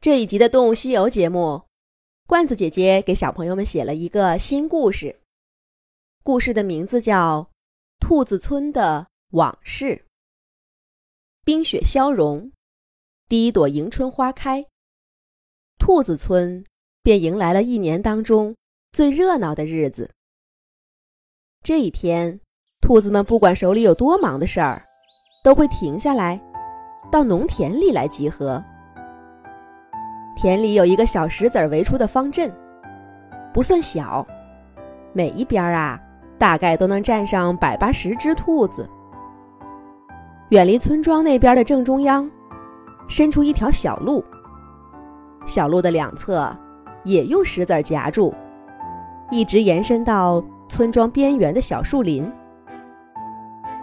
这一集的《动物西游》节目，罐子姐姐给小朋友们写了一个新故事。故事的名字叫《兔子村的往事》。冰雪消融，第一朵迎春花开，兔子村便迎来了一年当中最热闹的日子。这一天，兔子们不管手里有多忙的事儿，都会停下来，到农田里来集合。田里有一个小石子围出的方阵，不算小，每一边啊，大概都能站上百八十只兔子。远离村庄那边的正中央，伸出一条小路，小路的两侧也用石子夹住，一直延伸到村庄边缘的小树林。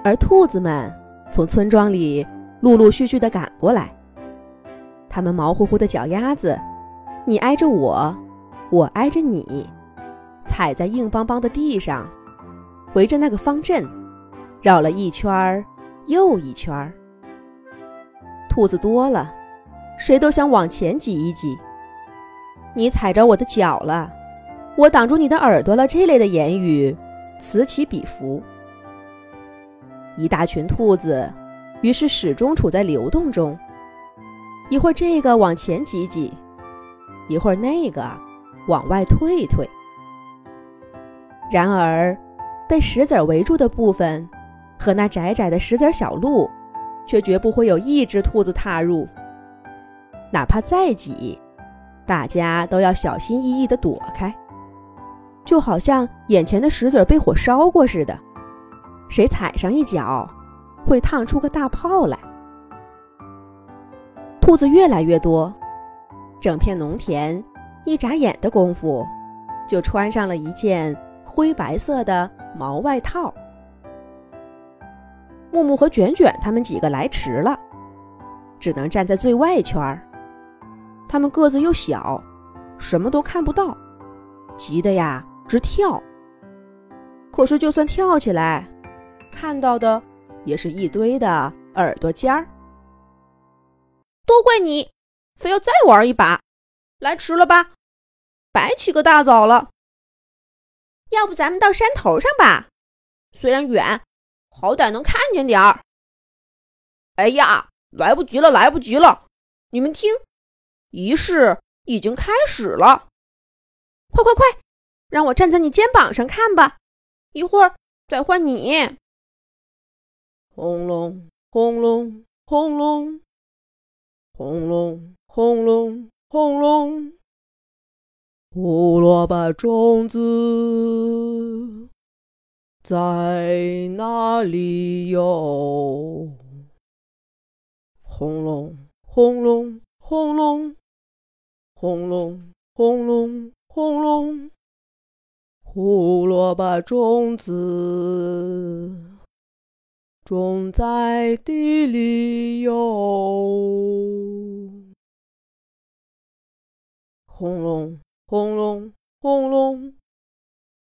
而兔子们从村庄里陆陆续续地赶过来。他们毛乎乎的脚丫子，你挨着我，我挨着你，踩在硬邦邦的地上，围着那个方阵绕了一圈儿又一圈儿。兔子多了，谁都想往前挤一挤。你踩着我的脚了，我挡住你的耳朵了。这类的言语此起彼伏，一大群兔子于是始终处在流动中。一会儿这个往前挤挤，一会儿那个往外退退。然而，被石子围住的部分和那窄窄的石子小路，却绝不会有一只兔子踏入。哪怕再挤，大家都要小心翼翼地躲开，就好像眼前的石子被火烧过似的，谁踩上一脚，会烫出个大泡来。兔子越来越多，整片农田一眨眼的功夫，就穿上了一件灰白色的毛外套。木木和卷卷他们几个来迟了，只能站在最外圈儿。他们个子又小，什么都看不到，急得呀直跳。可是就算跳起来，看到的也是一堆的耳朵尖儿。都怪你，非要再玩一把，来迟了吧？白起个大早了。要不咱们到山头上吧？虽然远，好歹能看见点儿。哎呀，来不及了，来不及了！你们听，仪式已经开始了。快快快，让我站在你肩膀上看吧。一会儿再换你。轰隆轰隆轰隆。轰隆轰隆轰隆，胡萝卜种子在哪里哟？轰隆轰隆轰隆，轰隆轰隆轰隆，胡萝卜种子。种在地里哟，轰隆轰隆轰隆，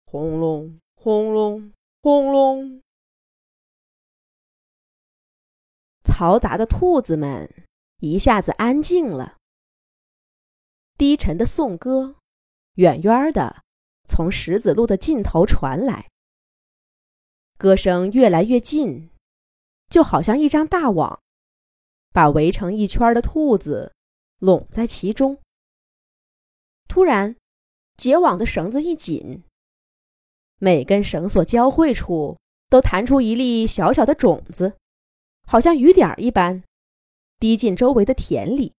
轰隆轰隆轰隆。嘈杂的兔子们一下子安静了。低沉的颂歌，远远的从石子路的尽头传来，歌声越来越近。就好像一张大网，把围成一圈的兔子拢在其中。突然，结网的绳子一紧，每根绳索交汇处都弹出一粒小小的种子，好像雨点一般，滴进周围的田里。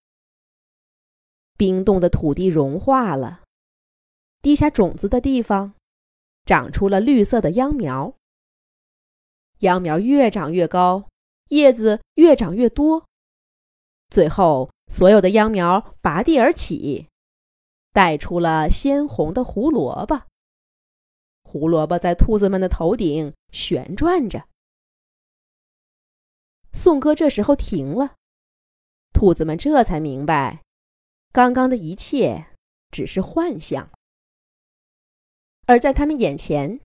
冰冻的土地融化了，滴下种子的地方，长出了绿色的秧苗。秧苗越长越高，叶子越长越多，最后所有的秧苗拔地而起，带出了鲜红的胡萝卜。胡萝卜在兔子们的头顶旋转着。颂歌这时候停了，兔子们这才明白，刚刚的一切只是幻象，而在他们眼前。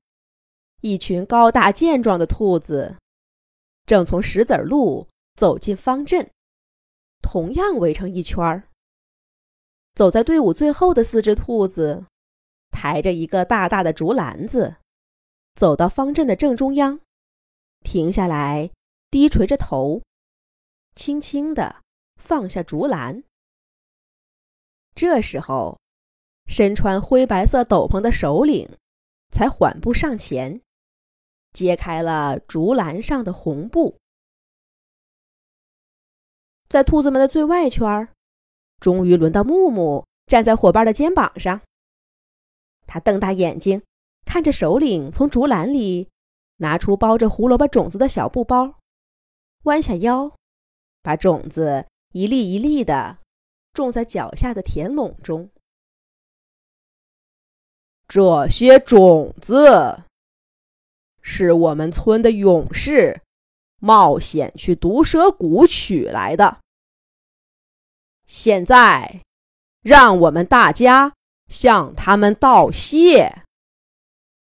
一群高大健壮的兔子，正从石子路走进方阵，同样围成一圈儿。走在队伍最后的四只兔子，抬着一个大大的竹篮子，走到方阵的正中央，停下来，低垂着头，轻轻地放下竹篮。这时候，身穿灰白色斗篷的首领才缓步上前，揭开了竹篮上的红布。在兔子们的最外圈终于轮到木木站在伙伴的肩膀上。他瞪大眼睛，看着首领从竹篮里拿出包着胡萝卜种子的小布包，弯下腰，把种子一粒一粒的种在脚下的田垄中。这些种子是我们村的勇士冒险去毒蛇谷取来的。现在，让我们大家向他们道谢，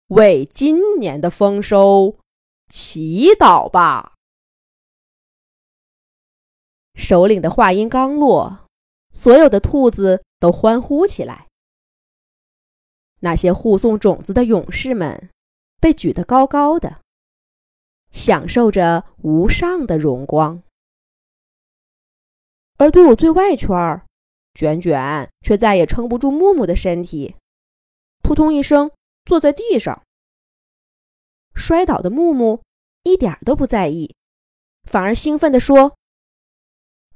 为今年的丰收祈祷吧。首领的话音刚落，所有的兔子都欢呼起来。那些护送种子的勇士们被举得高高的，享受着无上的荣光。而队伍最外圈，卷卷却再也撑不住木木的身体，扑通一声坐在地上。摔倒的木木一点都不在意，反而兴奋地说：“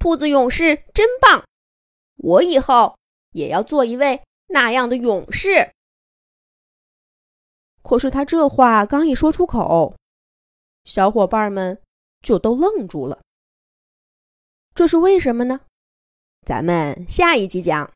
兔子勇士真棒！我以后也要做一位那样的勇士。”可是他这话刚一说出口，小伙伴们就都愣住了。这是为什么呢？咱们下一集讲。